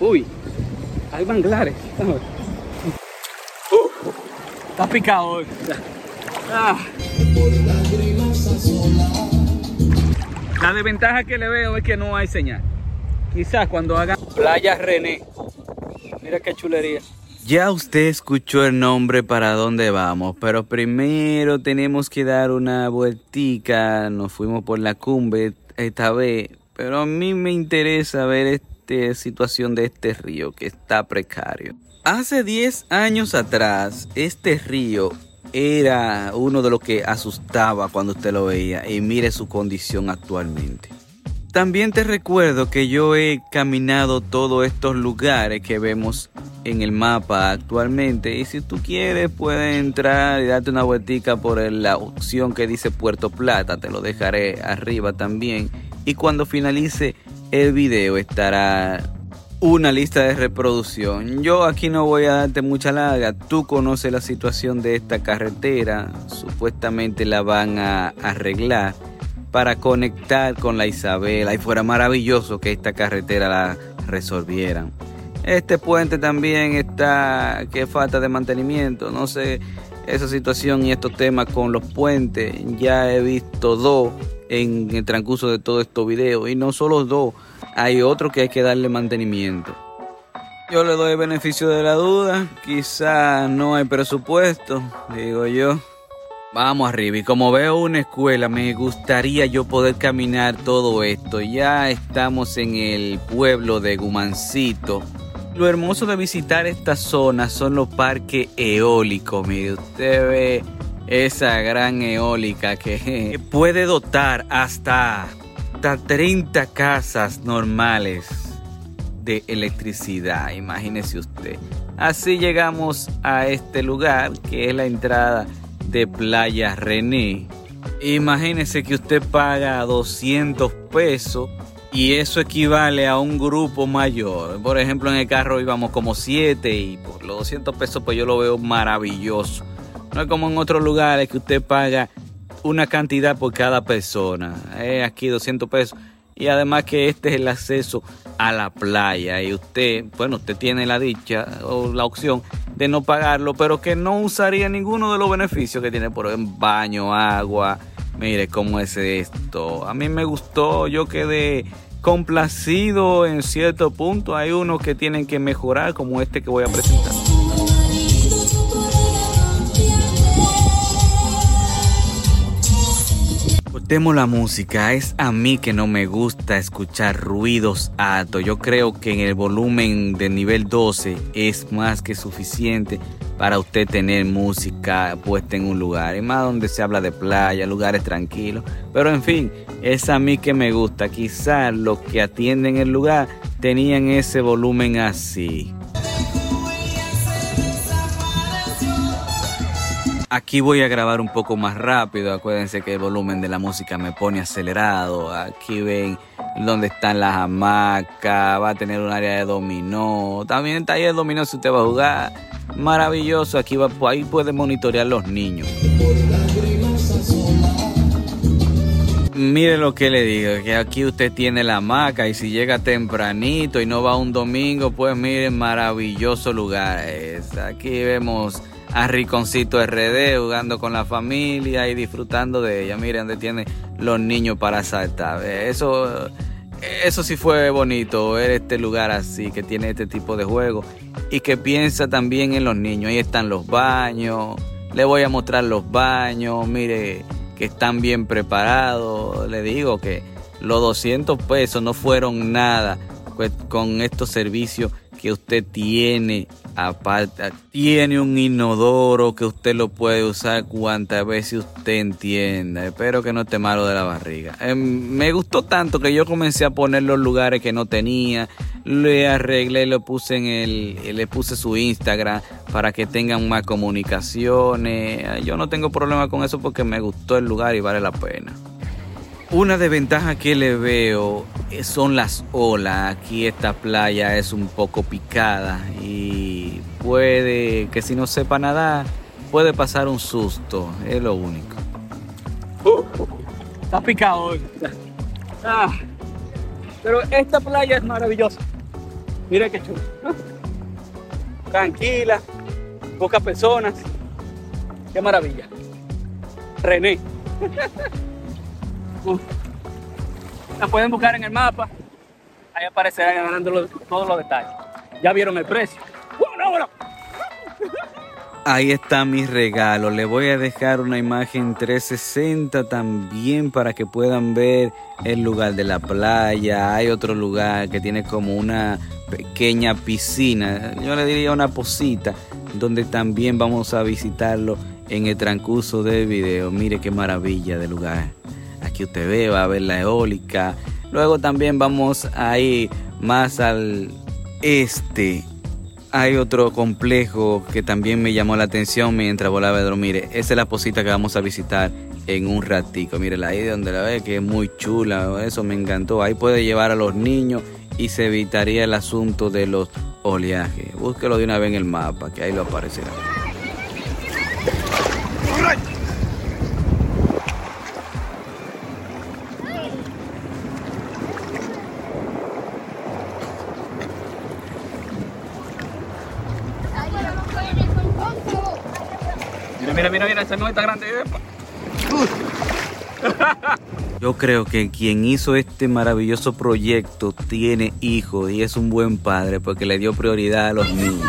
Uy, hay manglares. Uh, está picado hoy. Ah. La desventaja que le veo es que no hay señal. Quizás cuando hagan Playa René. Mira qué chulería. Ya usted escuchó el nombre para dónde vamos, pero primero tenemos que dar una vueltica. Nos fuimos por la cumbre esta vez, pero a mí me interesa ver esta situación de este río que está precario. Hace 10 años atrás, este río era uno de los que asustaba cuando usted lo veía y mire su condición actualmente. También te recuerdo que yo he caminado todos estos lugares que vemos en el mapa actualmente y si tú quieres puedes entrar y darte una vueltica por la opción que dice Puerto Plata, te lo dejaré arriba también y cuando finalice el video estará una lista de reproducción. Yo aquí no voy a darte mucha larga. Tú conoces la situación de esta carretera. Supuestamente la van a arreglar para conectar con la Isabela. Y fuera maravilloso que esta carretera la resolvieran. Este puente también está que falta de mantenimiento. No sé esa situación y estos temas con los puentes. Ya he visto dos en el transcurso de todo estos videos. Y no solo dos hay otro que hay que darle mantenimiento. Yo le doy beneficio de la duda, quizá no hay presupuesto, digo yo. Vamos arriba y como veo una escuela me gustaría yo poder caminar todo esto. Ya estamos en el pueblo de Gumancito. Lo hermoso de visitar esta zona son los parques eólicos. Mire, usted ve esa gran eólica que puede dotar hasta 30 casas normales de electricidad, imagínese usted. Así llegamos a este lugar que es la entrada de Playa René. Imagínese que usted paga 200 pesos y eso equivale a un grupo mayor. Por ejemplo, en el carro íbamos como 7 y por los 200 pesos pues yo lo veo maravilloso. No es como en otros lugares que usted paga una cantidad por cada persona. Eh, aquí 200 pesos. Y además que este es el acceso a la playa. Y usted, bueno, usted tiene la dicha o la opción de no pagarlo, pero que no usaría ninguno de los beneficios que tiene por ejemplo baño, agua. Mire cómo es esto. A mí me gustó, yo quedé complacido en cierto punto. Hay unos que tienen que mejorar, como este que voy a presentar. Temo la música, es a mí que no me gusta escuchar ruidos altos. Yo creo que en el volumen de nivel 12 es más que suficiente para usted tener música puesta en un lugar. Y más donde se habla de playa, lugares tranquilos. Pero en fin, es a mí que me gusta. Quizás los que atienden el lugar tenían ese volumen así. Aquí voy a grabar un poco más rápido. Acuérdense que el volumen de la música me pone acelerado. Aquí ven dónde están las hamacas. Va a tener un área de dominó. También ahí el dominó si usted va a jugar. Maravilloso. Aquí va, ahí puede monitorear los niños. Mire lo que le digo, que aquí usted tiene la hamaca y si llega tempranito y no va un domingo, pues miren, maravilloso lugar es. Aquí vemos a Riconcito RD jugando con la familia y disfrutando de ella. Miren donde tiene los niños para saltar. Eso, eso sí fue bonito, ver este lugar así, que tiene este tipo de juego y que piensa también en los niños. Ahí están los baños. Le voy a mostrar los baños. Mire que están bien preparados. Le digo que los 200 pesos no fueron nada pues, con estos servicios que usted tiene aparte tiene un inodoro que usted lo puede usar cuantas veces usted entienda. Espero que no esté malo de la barriga. Em, me gustó tanto que yo comencé a poner los lugares que no tenía le arreglé lo puse en el le puse su Instagram para que tengan más comunicaciones. Yo no tengo problema con eso porque me gustó el lugar y vale la pena. Una desventaja que le veo eh, son las olas. Aquí esta playa es un poco picada y puede que si no sepa nadar puede pasar un susto. Es lo único. Está picado hoy. Ah, pero esta playa es maravillosa. Mira qué chulo. Tranquila, pocas personas. Qué maravilla. René. La pueden buscar en el mapa. Ahí aparecerán todos los detalles. Ya vieron el precio. Ahí está mi regalo. Le voy a dejar una imagen 360 también para que puedan ver el lugar de la playa. Hay otro lugar que tiene como una pequeña piscina. Yo le diría una posita donde también vamos a visitarlo en el transcurso del video. Mire qué maravilla de lugar. Usted ve, va a ver la eólica. Luego también vamos a ir más al este hay otro complejo que también me llamó la atención mientras volaba de dormir. Esa es la posita que vamos a visitar en un ratico. Mire, ahí donde la ve que es muy chula, eso me encantó. Ahí puede llevar a los niños y se evitaría el asunto de los oleajes. Búsquelo de una vez en el mapa, que ahí lo aparecerá. Mira, mira, esa no está grande. Yo creo que quien hizo este maravilloso proyecto tiene hijos y es un buen padre porque le dio prioridad a los niños.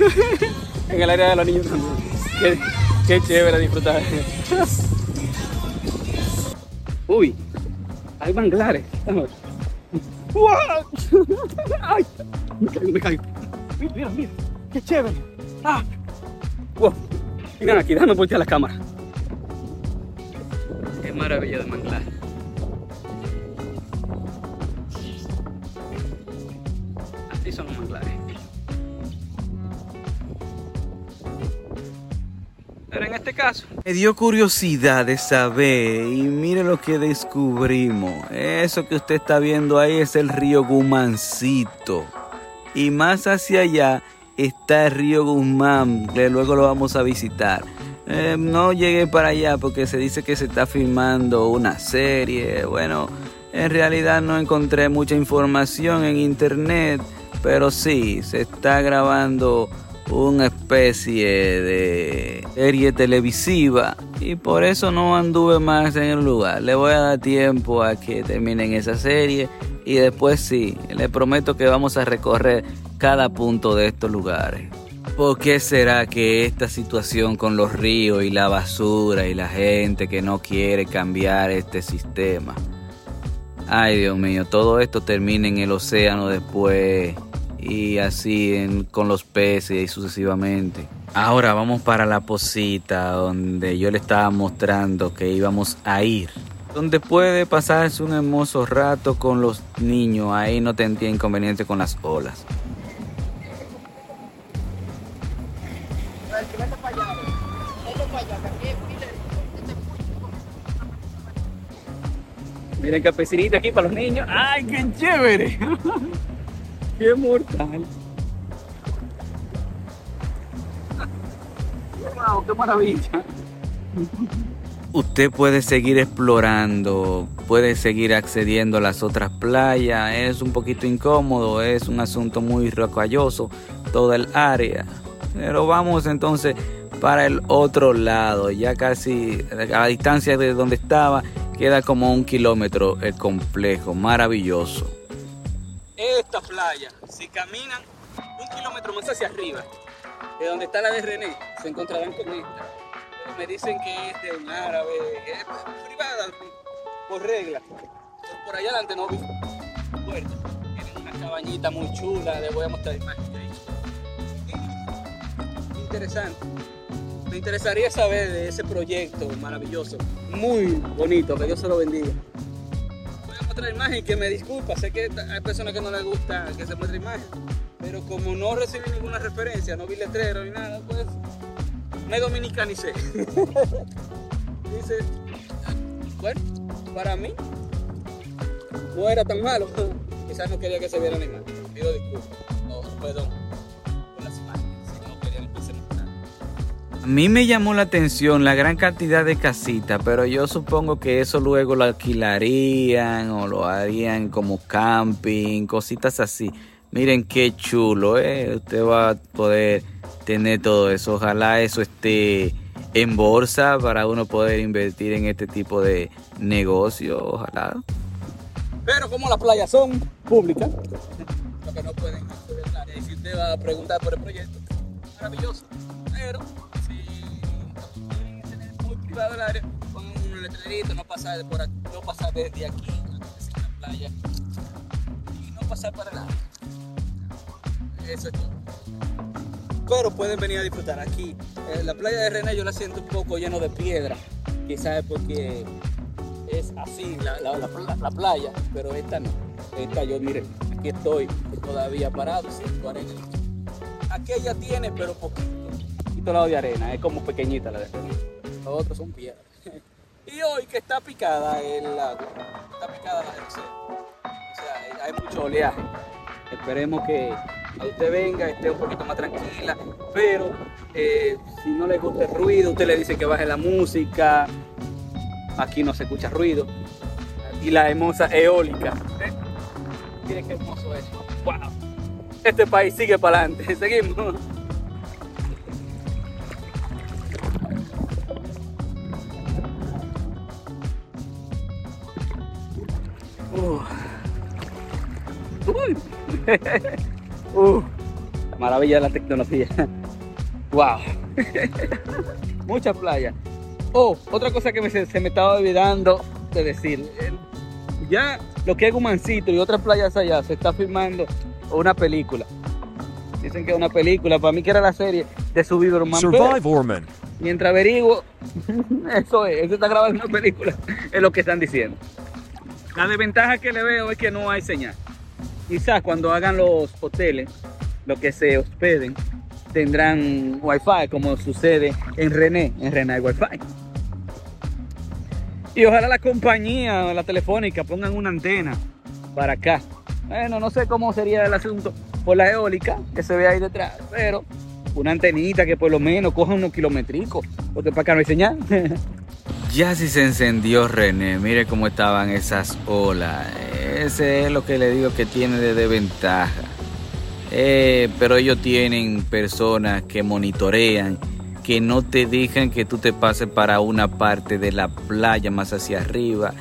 en el área de los niños también. Qué, qué chévere disfrutar. Uy, hay manglares. ¡Ay! Me caigo, me caigo. Mira, mira, qué chévere. ¡Ah! Wow. Miren aquí, déjame voltear la cámara. Qué maravilla de manglar. Así son los manglares. Pero en este caso... Me dio curiosidad de saber y mire lo que descubrimos. Eso que usted está viendo ahí es el río Gumancito. Y más hacia allá está el río Guzmán, que luego lo vamos a visitar. Eh, no llegué para allá porque se dice que se está filmando una serie. Bueno, en realidad no encontré mucha información en internet, pero sí, se está grabando una especie de serie televisiva y por eso no anduve más en el lugar. Le voy a dar tiempo a que terminen esa serie y después sí, le prometo que vamos a recorrer cada punto de estos lugares. ¿Por qué será que esta situación con los ríos y la basura y la gente que no quiere cambiar este sistema? Ay Dios mío, todo esto termina en el océano después y así con los peces y sucesivamente. Ahora vamos para la posita donde yo le estaba mostrando que íbamos a ir. Donde puede pasarse un hermoso rato con los niños, ahí no tendría inconveniente con las olas. Miren capecinita aquí para los niños. ¡Ay, qué chévere! ¡Qué mortal! ¡Wow, qué maravilla! Usted puede seguir explorando, puede seguir accediendo a las otras playas. Es un poquito incómodo, es un asunto muy rocalloso toda el área. Pero vamos entonces para el otro lado, ya casi a la distancia de donde estaba, queda como un kilómetro el complejo, maravilloso. Esta playa, si caminan un kilómetro más hacia arriba, de donde está la de René, se encontrarán con esta. Me dicen que es de un árabe, es privada por regla. por allá adelante no vi puerta. Tienen una cabañita muy chula, les voy a mostrar imágenes interesante. Me interesaría saber de ese proyecto maravilloso, muy bonito, que Dios se lo bendiga. Voy a mostrar imagen que me disculpa, sé que hay personas que no les gusta que se muestre imagen, pero como no recibí ninguna referencia, no vi letrero ni nada, pues me dominicanicé. Dice, bueno, para mí no era tan malo, quizás no quería que se viera la imagen, pido disculpas, no, perdón. A mí me llamó la atención la gran cantidad de casitas, pero yo supongo que eso luego lo alquilarían o lo harían como camping, cositas así. Miren qué chulo, ¿eh? Usted va a poder tener todo eso. Ojalá eso esté en bolsa para uno poder invertir en este tipo de negocio. Ojalá. Pero como las playas son públicas, lo que no pueden acceder. Y si usted va a preguntar por el proyecto, maravilloso. Pero privado el área, pongan un letrerito, no pasar, de por aquí, no pasar desde aquí a la playa y no pasar para área. Eso es todo. Pero pueden venir a disfrutar aquí. Eh, la playa de René yo la siento un poco lleno de piedra. Quizás porque es así la, la, la, la playa, pero esta no. Esta yo, miren, aquí estoy todavía parado, siento arena. Aquella tiene, pero poquito, poquito lado de arena, es como pequeñita la de arena. Los otros son piedras. y hoy que está picada el lago, está picada la del O sea, hay mucho oleaje. Esperemos que usted venga, esté un poquito más tranquila, pero eh, si no le gusta el ruido, usted le dice que baje la música, aquí no se escucha ruido, y la hermosa eólica. ¿eh? Qué hermoso es. ¡Wow! Este país sigue para adelante. Seguimos. Uh, maravilla de la tecnología. Wow. Muchas playas. Oh, otra cosa que me, se me estaba olvidando de decir. Ya lo que es Gumancito y otras playas allá se está filmando una película. Dicen que es una película, para mí que era la serie de. Survive Orman. Mientras averiguo, eso es, eso está grabando una película, es lo que están diciendo. La desventaja que le veo es que no hay señal. Quizás cuando hagan los hoteles, lo que se hospeden, tendrán wifi como sucede en René, en René hay wifi. Y ojalá la compañía, la telefónica, pongan una antena para acá. Bueno, no sé cómo sería el asunto por la eólica que se ve ahí detrás, pero una antenita que por lo menos coja unos kilométricos, porque para acá no hay señal. Ya si se encendió René, mire cómo estaban esas olas. Ese es lo que le digo que tiene de desventaja. Eh, pero ellos tienen personas que monitorean, que no te dejan que tú te pases para una parte de la playa más hacia arriba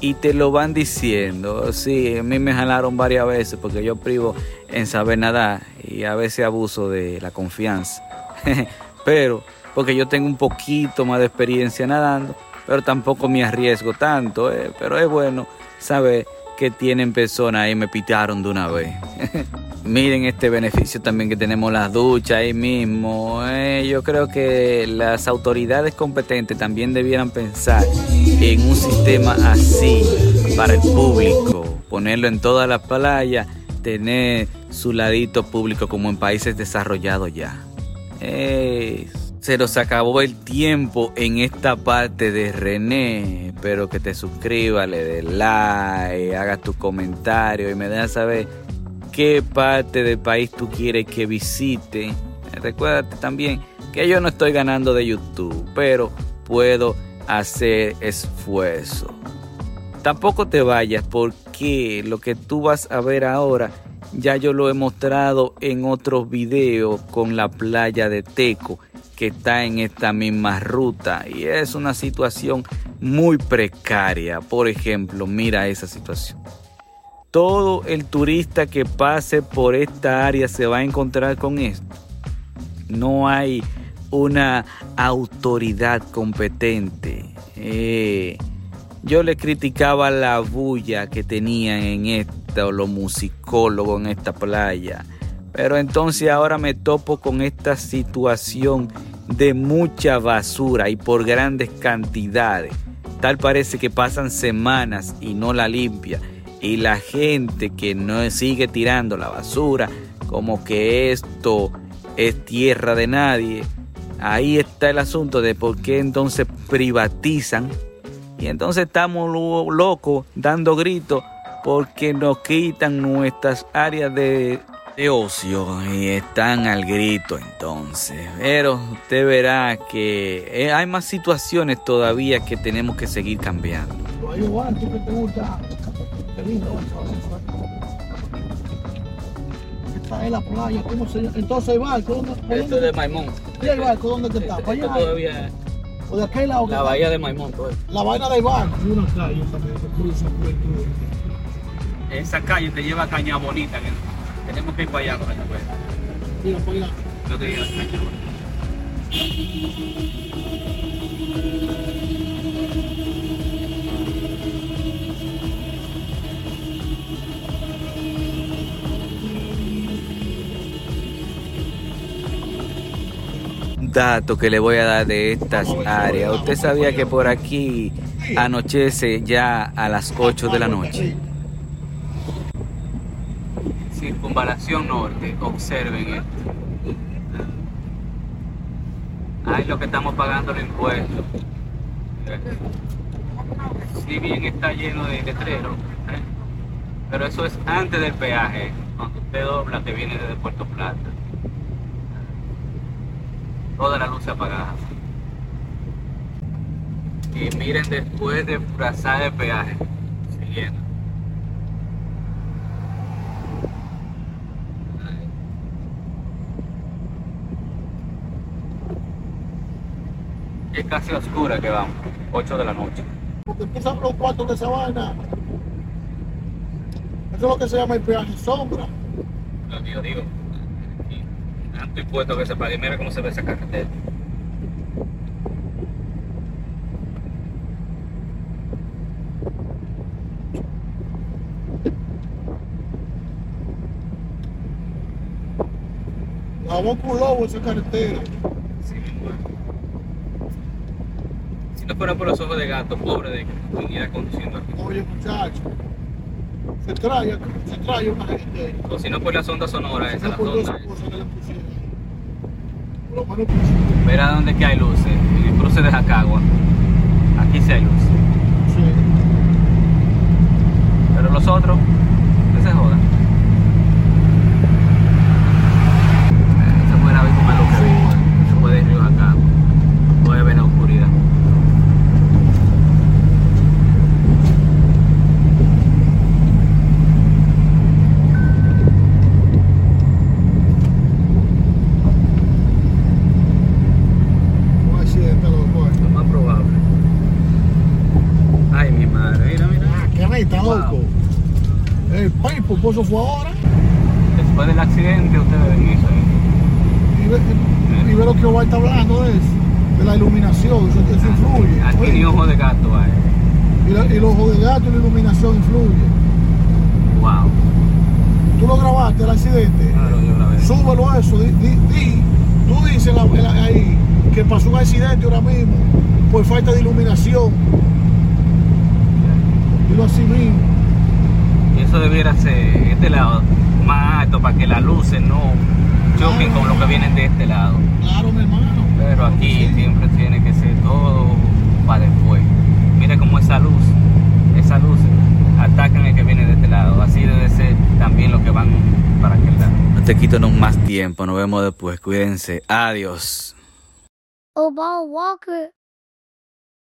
y te lo van diciendo. Sí, a mí me jalaron varias veces porque yo privo en saber nadar y a veces abuso de la confianza. pero porque yo tengo un poquito más de experiencia nadando pero tampoco me arriesgo tanto, eh, pero es bueno saber que tienen personas ahí me pitaron de una vez. Miren este beneficio también que tenemos las duchas ahí mismo. Eh, yo creo que las autoridades competentes también debieran pensar en un sistema así para el público, ponerlo en todas las playas, tener su ladito público como en países desarrollados ya. Eh, se nos acabó el tiempo en esta parte de René. Espero que te suscribas, le des like, hagas tu comentario y me dejas saber qué parte del país tú quieres que visite. Recuérdate también que yo no estoy ganando de YouTube, pero puedo hacer esfuerzo. Tampoco te vayas porque lo que tú vas a ver ahora ya yo lo he mostrado en otros videos con la playa de Teco que está en esta misma ruta y es una situación muy precaria. Por ejemplo, mira esa situación. Todo el turista que pase por esta área se va a encontrar con esto. No hay una autoridad competente. Eh, yo le criticaba la bulla que tenían en esta, o los musicólogos en esta playa. Pero entonces ahora me topo con esta situación de mucha basura y por grandes cantidades. Tal parece que pasan semanas y no la limpia. Y la gente que no sigue tirando la basura, como que esto es tierra de nadie. Ahí está el asunto de por qué entonces privatizan. Y entonces estamos locos dando gritos porque nos quitan nuestras áreas de de ocio y están al grito entonces. Pero usted verá que eh, hay más situaciones todavía que tenemos que seguir cambiando. Esta es la playa, ¿cómo se llama? Entonces el barco, ¿dónde, por Esto dónde- es de Maimón. ¿Y el barco dónde que está? ¿Para allá? todavía ¿O de aquel lado? la bahía de Maimón. todo. La vaina del barco. Y una calle también que cruza por el. Esa calle te lleva a Caña Bonita. que tenemos que ir para allá para que pueda. Mira, para allá. No te Bonita. dato que le voy a dar de estas áreas. Usted sabía que por aquí anochece ya a las 8 de la noche. Circunvalación norte, observen esto. Ahí lo que estamos pagando los impuestos. Si bien está lleno de letreros, ¿eh? pero eso es antes del peaje, cuando usted dobla que viene desde Puerto Plata. Toda la luz apagada. Y miren después de pasar el peaje, se llena. Es casi oscura que vamos, 8 de la noche. Porque tú sabes los cuartos de esa vaina. Eso es lo que se llama el peaje sombra. Lo que yo digo, aquí, tanto impuesto que se pague, mira cómo se ve esa carretera. La boca un lobo esa carretera. Sí, bueno. No fuera por los ojos de gato, pobre de que viniera conduciendo aquí. Oye, muchacho. Se trae, se trae una gente. O si no por la sonda sonora esa, No la por dos sonda. cosas que le pusieron. Por lo menos pusieron. Verá dónde que hay luces, en el cruce de Jacagua. Aquí sí hay luces. Sí. Pero los otros, que se jodan. Se puede ver como lo que vi. Se puede ir Río Jacagua. Puede ver la oscuridad. Un accidente, loco. Lo más probable. Ay, mi madre, mira, mira. Ah, qué neta, Wow. loco. El eso fue ahora. Después del accidente, ustedes ven eso ahí. Y ve, lo que Omar está hablando de eso. De la iluminación, eso, eso influye. Aquí ni ojo de gato hay. y, la- y los ojos de gato y la iluminación influye. Wow. Tú lo grabaste el accidente. Claro, yo veo. Súbelo a eso. Di, di- di- tú dices la- la- ahí que pasó un accidente ahora mismo por falta de iluminación. Dilo así mismo. Eso debiera ser este lado más alto para que las luces no choquen con lo que vienen de este lado. Claro, mi hermano. Pero aquí sí. siempre tiene que ser todo para después. Mire cómo esa luz, esa luz atacan el que viene de este lado. Así debe ser también los que van para aquel lado. No te quito más tiempo, nos vemos después, cuídense, adiós. Obal Walker